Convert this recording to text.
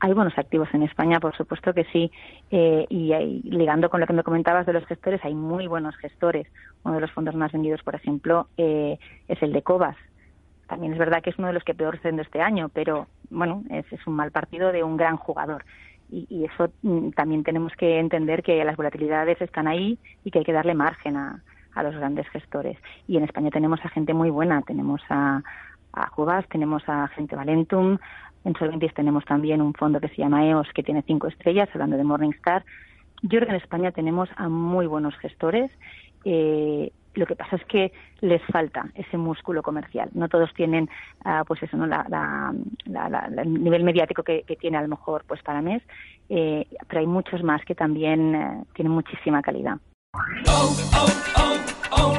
Hay buenos activos en España, por supuesto que sí. Eh, y, ligando con lo que me comentabas de los gestores, hay muy buenos gestores. Uno de los fondos más vendidos, por ejemplo, eh, es el de Cobas. También es verdad que es uno de los que peor está este año, pero bueno, es, un mal partido de un gran jugador. Y, eso mm, también tenemos que entender que las volatilidades están ahí y que hay que darle margen a, los grandes gestores. Y en España tenemos a gente muy buena. Tenemos a, a Cobas, tenemos a Gente Valentum, en Solventis tenemos también un fondo que se llama EOS, que tiene cinco estrellas, hablando de Morningstar. Yo creo que en España tenemos a muy buenos gestores. Eh, lo que pasa es que les falta ese músculo comercial. No todos tienen, ah, pues eso, ¿no? El nivel mediático que, tiene a lo mejor pues para mes, eh, pero hay muchos más que también eh, tienen muchísima calidad. Oh, oh, oh,